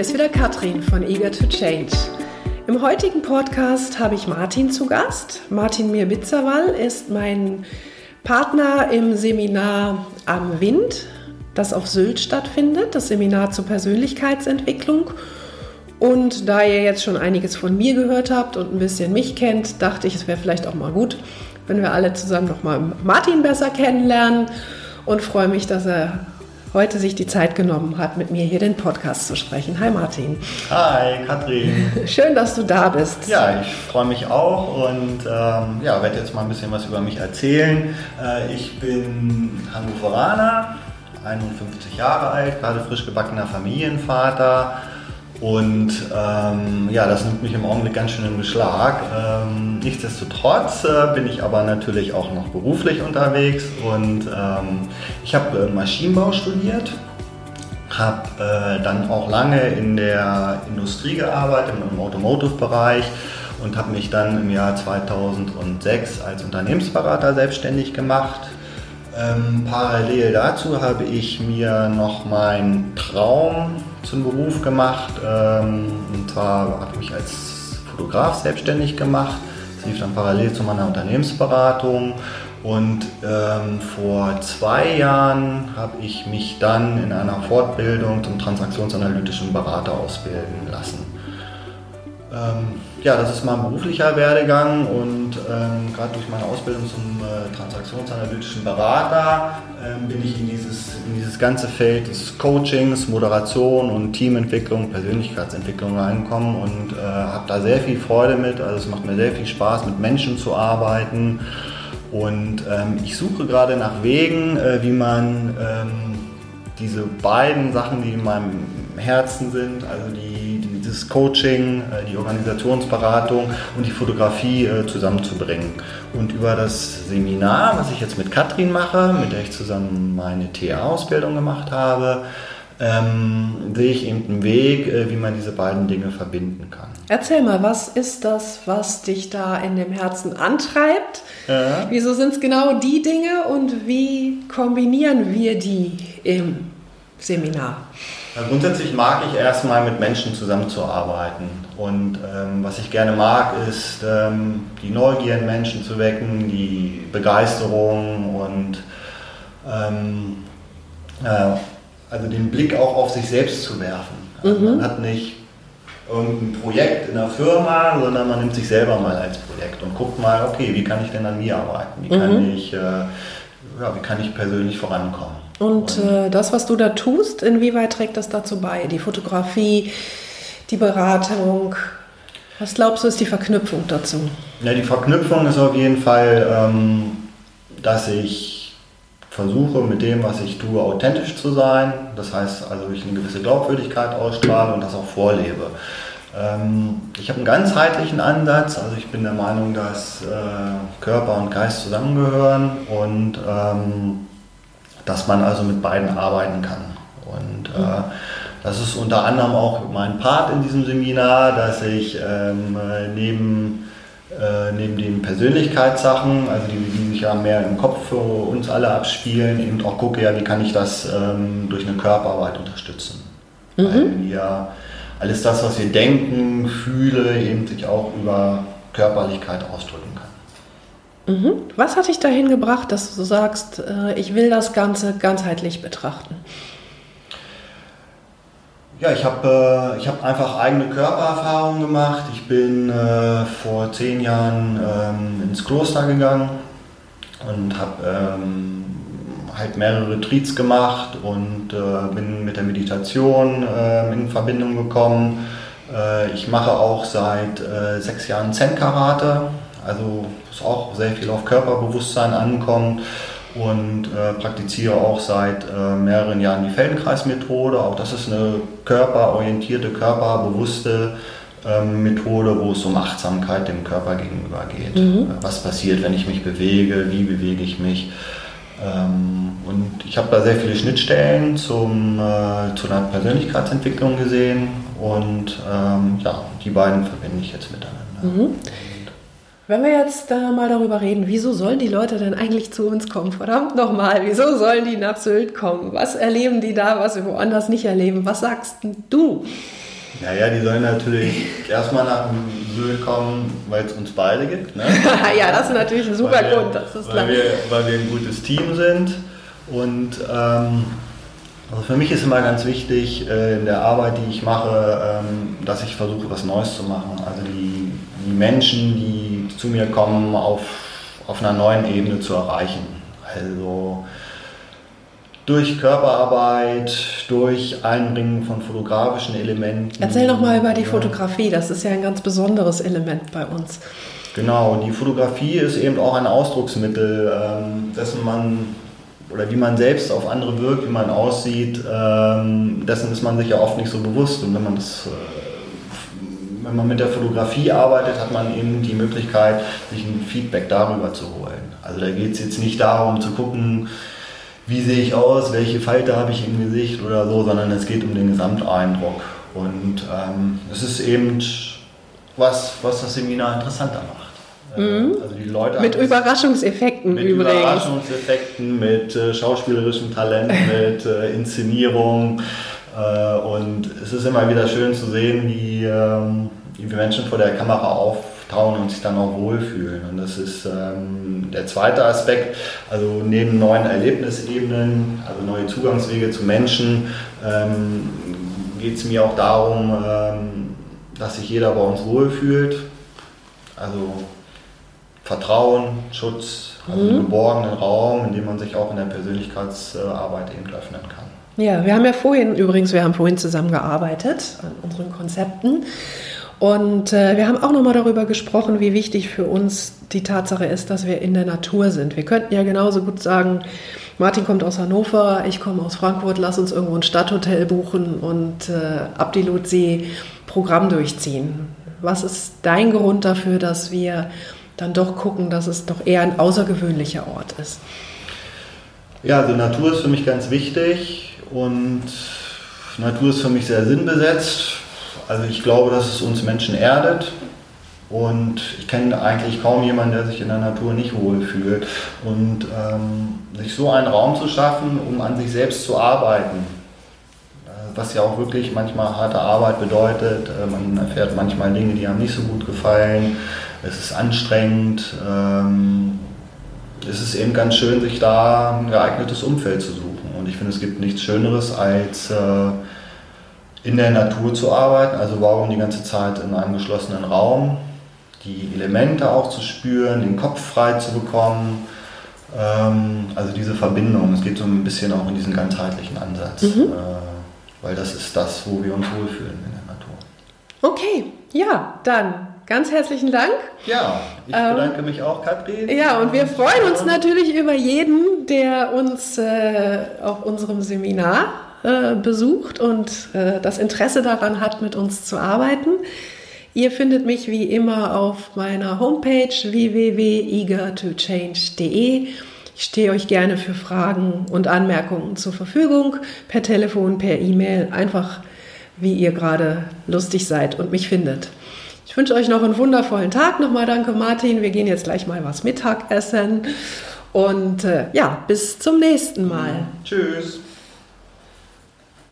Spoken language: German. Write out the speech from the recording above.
hier ist wieder Katrin von Eager to Change. Im heutigen Podcast habe ich Martin zu Gast. Martin Mir-Bitzerwall ist mein Partner im Seminar Am Wind, das auf Sylt stattfindet, das Seminar zur Persönlichkeitsentwicklung. Und da ihr jetzt schon einiges von mir gehört habt und ein bisschen mich kennt, dachte ich, es wäre vielleicht auch mal gut, wenn wir alle zusammen nochmal Martin besser kennenlernen und freue mich, dass er heute sich die Zeit genommen hat, mit mir hier den Podcast zu sprechen. Hi Martin. Hi Katrin. Schön, dass du da bist. Ja, ich freue mich auch und ähm, ja, werde jetzt mal ein bisschen was über mich erzählen. Äh, ich bin Hannoveraner, 51 Jahre alt, gerade frisch gebackener Familienvater und ähm, ja, das nimmt mich im Augenblick ganz schön in Beschlag. Ähm, nichtsdestotrotz äh, bin ich aber natürlich auch noch beruflich unterwegs und ähm, ich habe äh, Maschinenbau studiert, habe äh, dann auch lange in der Industrie gearbeitet, im Automotive-Bereich und habe mich dann im Jahr 2006 als Unternehmensberater selbstständig gemacht. Ähm, parallel dazu habe ich mir noch meinen Traum zum Beruf gemacht. Ähm, und zwar habe ich mich als Fotograf selbstständig gemacht. Das lief dann parallel zu meiner Unternehmensberatung. Und ähm, vor zwei Jahren habe ich mich dann in einer Fortbildung zum transaktionsanalytischen Berater ausbilden lassen. Ähm, ja, das ist mein beruflicher Werdegang und ähm, gerade durch meine Ausbildung zum äh, transaktionsanalytischen Berater ähm, bin ich in dieses, in dieses ganze Feld des Coachings, Moderation und Teamentwicklung, Persönlichkeitsentwicklung reingekommen und äh, habe da sehr viel Freude mit. Also es macht mir sehr viel Spaß, mit Menschen zu arbeiten und ähm, ich suche gerade nach Wegen, äh, wie man ähm, diese beiden Sachen, die in meinem Herzen sind, also die dieses Coaching, äh, die Organisationsberatung und die Fotografie äh, zusammenzubringen. Und über das Seminar, was ich jetzt mit Katrin mache, mit der ich zusammen meine TA-Ausbildung gemacht habe, ähm, sehe ich eben einen Weg, äh, wie man diese beiden Dinge verbinden kann. Erzähl mal, was ist das, was dich da in dem Herzen antreibt? Ja. Wieso sind es genau die Dinge und wie kombinieren wir die im Seminar? Ja, grundsätzlich mag ich erstmal mit Menschen zusammenzuarbeiten. Und ähm, was ich gerne mag, ist ähm, die Neugier in Menschen zu wecken, die Begeisterung und ähm, äh, also den Blick auch auf sich selbst zu werfen. Also mhm. Man hat nicht irgendein Projekt in der Firma, sondern man nimmt sich selber mal als Projekt und guckt mal, okay, wie kann ich denn an mir arbeiten? Wie kann, mhm. ich, äh, ja, wie kann ich persönlich vorankommen? Und äh, das, was du da tust, inwieweit trägt das dazu bei? Die Fotografie, die Beratung? Was glaubst du, ist die Verknüpfung dazu? Ja, die Verknüpfung ist auf jeden Fall, ähm, dass ich versuche, mit dem, was ich tue, authentisch zu sein. Das heißt, also ich eine gewisse Glaubwürdigkeit ausstrahle und das auch vorlebe. Ähm, ich habe einen ganzheitlichen Ansatz. Also ich bin der Meinung, dass äh, Körper und Geist zusammengehören und ähm, dass man also mit beiden arbeiten kann. Und äh, das ist unter anderem auch mein Part in diesem Seminar, dass ich ähm, neben, äh, neben den Persönlichkeitssachen, also die, die, sich ja mehr im Kopf für uns alle abspielen, eben auch gucke, ja, wie kann ich das ähm, durch eine Körperarbeit unterstützen. Mhm. Weil wir alles das, was wir denken, fühlen, eben sich auch über Körperlichkeit ausdrücken kann. Mhm. Was hat dich dahin gebracht, dass du sagst, äh, ich will das Ganze ganzheitlich betrachten? Ja, ich habe äh, hab einfach eigene Körpererfahrungen gemacht. Ich bin äh, vor zehn Jahren ähm, ins Kloster gegangen und habe ähm, halt mehrere Retreats gemacht und äh, bin mit der Meditation äh, in Verbindung gekommen. Äh, ich mache auch seit äh, sechs Jahren Zen-Karate also was auch sehr viel auf Körperbewusstsein ankommt und äh, praktiziere auch seit äh, mehreren Jahren die Feldenkreismethode. Auch das ist eine körperorientierte, körperbewusste ähm, Methode, wo es um Achtsamkeit dem Körper gegenüber geht. Mhm. Äh, was passiert, wenn ich mich bewege, wie bewege ich mich. Ähm, und ich habe da sehr viele Schnittstellen zum, äh, zu einer Persönlichkeitsentwicklung gesehen und ähm, ja, die beiden verbinde ich jetzt miteinander. Mhm. Wenn wir jetzt äh, mal darüber reden, wieso sollen die Leute denn eigentlich zu uns kommen? Verdammt nochmal, wieso sollen die nach Sylt kommen? Was erleben die da, was sie woanders nicht erleben? Was sagst du? Naja, die sollen natürlich erstmal nach Sylt kommen, weil es uns beide gibt. Ne? ja, das ist natürlich ein super weil Grund. Ist weil, wir, weil wir ein gutes Team sind. Und ähm, also für mich ist immer ganz wichtig äh, in der Arbeit, die ich mache, ähm, dass ich versuche, was Neues zu machen. Also die, die Menschen, die zu mir kommen, auf, auf einer neuen Ebene zu erreichen. Also durch Körperarbeit, durch Einbringen von fotografischen Elementen. Erzähl doch mal über die Fotografie, das ist ja ein ganz besonderes Element bei uns. Genau, die Fotografie ist eben auch ein Ausdrucksmittel, ähm, dessen man oder wie man selbst auf andere wirkt, wie man aussieht, ähm, dessen ist man sich ja oft nicht so bewusst. Und wenn man das äh, wenn man mit der Fotografie arbeitet, hat man eben die Möglichkeit, sich ein Feedback darüber zu holen. Also da geht es jetzt nicht darum zu gucken, wie sehe ich aus, welche Falte habe ich im Gesicht oder so, sondern es geht um den Gesamteindruck. Und ähm, es ist eben was, was das Seminar interessanter macht. Äh, mhm. Also die Leute mit Überraschungseffekten mit übrigens. Mit Überraschungseffekten, mit äh, schauspielerischem Talent, mit äh, Inszenierung. Äh, und es ist immer wieder schön zu sehen, wie, ähm, wie Menschen vor der Kamera auf trauen und sich dann auch wohlfühlen. Und das ist ähm, der zweite Aspekt. Also neben neuen Erlebnisebenen, also neue Zugangswege zu Menschen, ähm, geht es mir auch darum, dass sich jeder bei uns wohlfühlt. Also Vertrauen, Schutz, also mhm. einen geborgenen Raum, in dem man sich auch in der Persönlichkeitsarbeit eben öffnen kann. Ja, wir haben ja vorhin, übrigens, wir haben vorhin zusammengearbeitet an unseren Konzepten. Und äh, wir haben auch nochmal darüber gesprochen, wie wichtig für uns die Tatsache ist, dass wir in der Natur sind. Wir könnten ja genauso gut sagen, Martin kommt aus Hannover, ich komme aus Frankfurt, lass uns irgendwo ein Stadthotel buchen und äh, ab die Lutsee Programm durchziehen. Was ist dein Grund dafür, dass wir dann doch gucken, dass es doch eher ein außergewöhnlicher Ort ist? Ja, also Natur ist für mich ganz wichtig und Natur ist für mich sehr sinnbesetzt also ich glaube, dass es uns Menschen erdet. Und ich kenne eigentlich kaum jemanden, der sich in der Natur nicht wohl fühlt. Und ähm, sich so einen Raum zu schaffen, um an sich selbst zu arbeiten, äh, was ja auch wirklich manchmal harte Arbeit bedeutet. Äh, man erfährt manchmal Dinge, die einem nicht so gut gefallen. Es ist anstrengend. Ähm, es ist eben ganz schön, sich da ein geeignetes Umfeld zu suchen. Ich finde, es gibt nichts Schöneres als... Äh, in der Natur zu arbeiten, also warum die ganze Zeit in einem geschlossenen Raum, die Elemente auch zu spüren, den Kopf frei zu bekommen. Ähm, also diese Verbindung, es geht so ein bisschen auch in diesen ganzheitlichen Ansatz, mhm. äh, weil das ist das, wo wir uns wohlfühlen in der Natur. Okay, ja, dann ganz herzlichen Dank. Ja, ich ähm, bedanke mich auch, Katrin. Ja, und wir freuen uns natürlich über jeden, der uns äh, auf unserem Seminar äh, besucht und äh, das Interesse daran hat, mit uns zu arbeiten. Ihr findet mich wie immer auf meiner Homepage www.eagertochange.de. Ich stehe euch gerne für Fragen und Anmerkungen zur Verfügung, per Telefon, per E-Mail, einfach wie ihr gerade lustig seid und mich findet. Ich wünsche euch noch einen wundervollen Tag. Nochmal danke, Martin. Wir gehen jetzt gleich mal was Mittagessen. Und äh, ja, bis zum nächsten Mal. Tschüss.